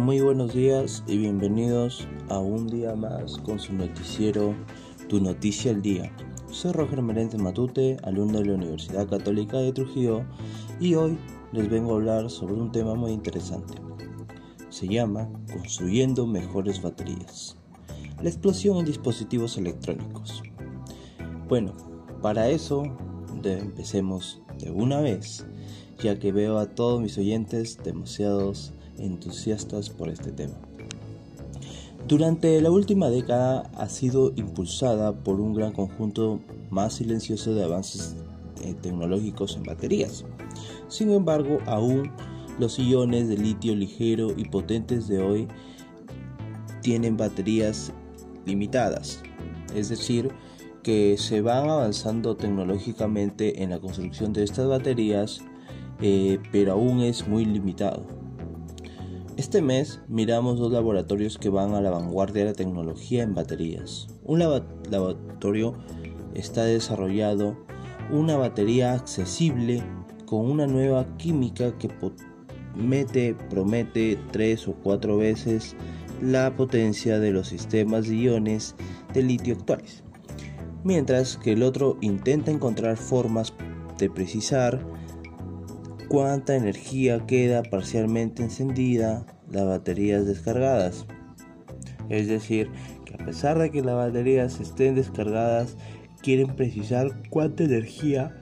Muy buenos días y bienvenidos a un día más con su noticiero Tu Noticia al Día. Soy Roger Merente Matute, alumno de la Universidad Católica de Trujillo y hoy les vengo a hablar sobre un tema muy interesante. Se llama Construyendo mejores baterías. La explosión en dispositivos electrónicos. Bueno, para eso empecemos de una vez, ya que veo a todos mis oyentes demasiados entusiastas por este tema. Durante la última década ha sido impulsada por un gran conjunto más silencioso de avances eh, tecnológicos en baterías. Sin embargo, aún los iones de litio ligero y potentes de hoy tienen baterías limitadas, es decir, que se van avanzando tecnológicamente en la construcción de estas baterías, eh, pero aún es muy limitado. Este mes miramos dos laboratorios que van a la vanguardia de la tecnología en baterías. Un laboratorio está desarrollado una batería accesible con una nueva química que promete, promete tres o cuatro veces la potencia de los sistemas de iones de litio actuales mientras que el otro intenta encontrar formas de precisar cuánta energía queda parcialmente encendida las baterías descargadas. Es decir, que a pesar de que las baterías estén descargadas, quieren precisar cuánta energía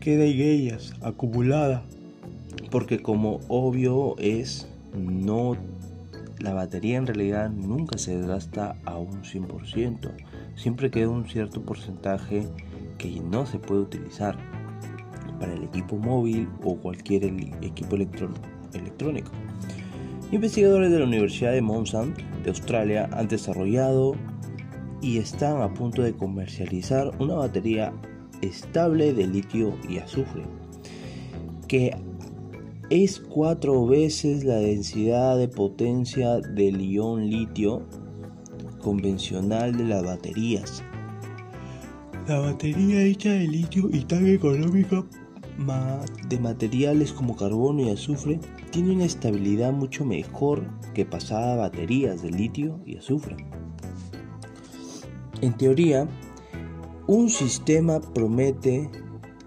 queda en ellas acumulada. Porque como obvio es, no la batería en realidad nunca se desgasta a un 100%, siempre queda un cierto porcentaje que no se puede utilizar el equipo móvil o cualquier equipo electrónico. Investigadores de la Universidad de Monsanto de Australia han desarrollado y están a punto de comercializar una batería estable de litio y azufre que es cuatro veces la densidad de potencia del ion litio convencional de las baterías. La batería hecha de litio y tan económica de materiales como carbono y azufre tiene una estabilidad mucho mejor que pasadas baterías de litio y azufre. En teoría, un sistema promete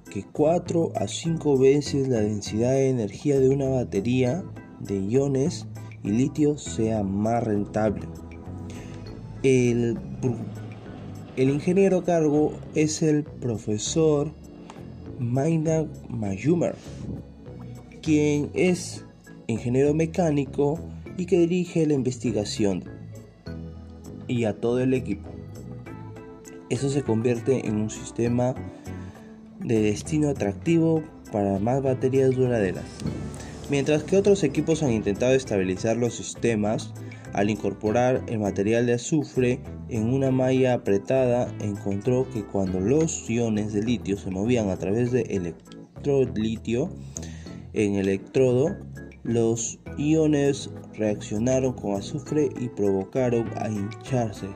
que 4 a 5 veces la densidad de energía de una batería de iones y litio sea más rentable. El, el ingeniero a cargo es el profesor Maynard Mayumer, quien es ingeniero mecánico y que dirige la investigación y a todo el equipo. Eso se convierte en un sistema de destino atractivo para más baterías duraderas. Mientras que otros equipos han intentado estabilizar los sistemas al incorporar el material de azufre en una malla apretada, encontró que cuando los iones de litio se movían a través de electrolitio en el electrodo, los iones reaccionaron con azufre y provocaron a hincharse.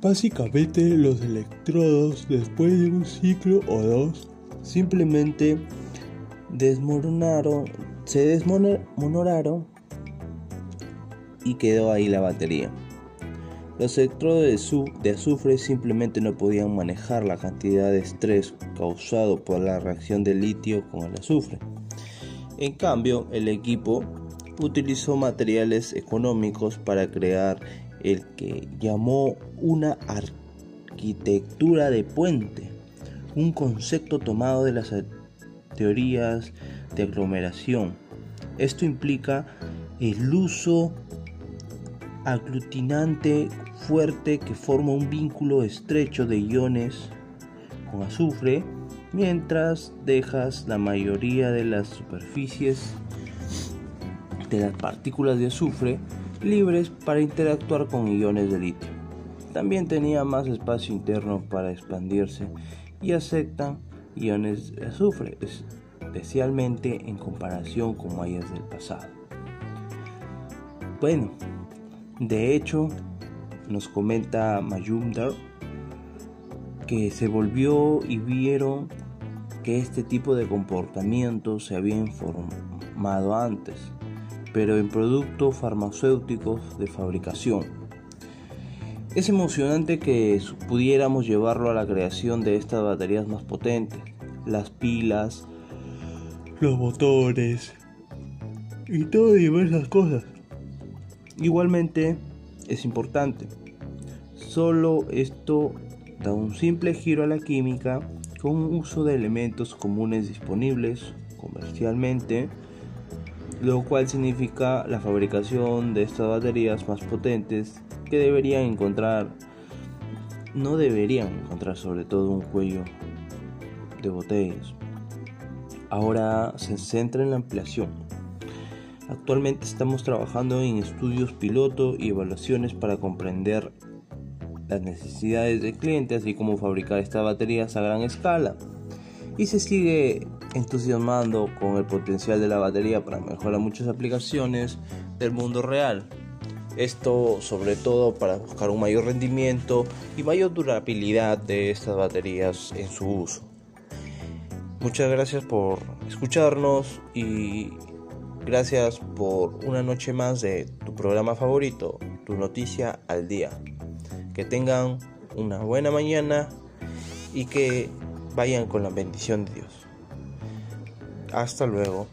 Básicamente los electrodos después de un ciclo o dos simplemente desmoronaron, se desmoronaron y quedó ahí la batería. Los electrodos de, azufre simplemente no podían manejar la cantidad de estrés causado por la reacción del litio con el azufre. En cambio, el equipo utilizó materiales económicos para crear el que llamó una arquitectura de puente, un concepto tomado de las teorías de aglomeración. Esto implica el uso aglutinante fuerte que forma un vínculo estrecho de iones con azufre mientras dejas la mayoría de las superficies de las partículas de azufre libres para interactuar con iones de litio. También tenía más espacio interno para expandirse y aceptan iones de azufre, especialmente en comparación con mallas del pasado. Bueno, de hecho, nos comenta Mayumdar que se volvió y vieron que este tipo de comportamiento se había informado antes pero en productos farmacéuticos de fabricación. Es emocionante que pudiéramos llevarlo a la creación de estas baterías más potentes, las pilas, los motores y todo diversas cosas. Igualmente es importante. Solo esto da un simple giro a la química con uso de elementos comunes disponibles comercialmente, lo cual significa la fabricación de estas baterías más potentes que deberían encontrar, no deberían encontrar sobre todo un cuello de botellas. Ahora se centra en la ampliación. Actualmente estamos trabajando en estudios piloto y evaluaciones para comprender las necesidades del cliente, así como fabricar estas baterías a gran escala. Y se sigue entusiasmando con el potencial de la batería para mejorar muchas aplicaciones del mundo real. Esto sobre todo para buscar un mayor rendimiento y mayor durabilidad de estas baterías en su uso. Muchas gracias por escucharnos y gracias por una noche más de tu programa favorito, tu noticia al día. Que tengan una buena mañana y que vayan con la bendición de Dios. Hasta luego.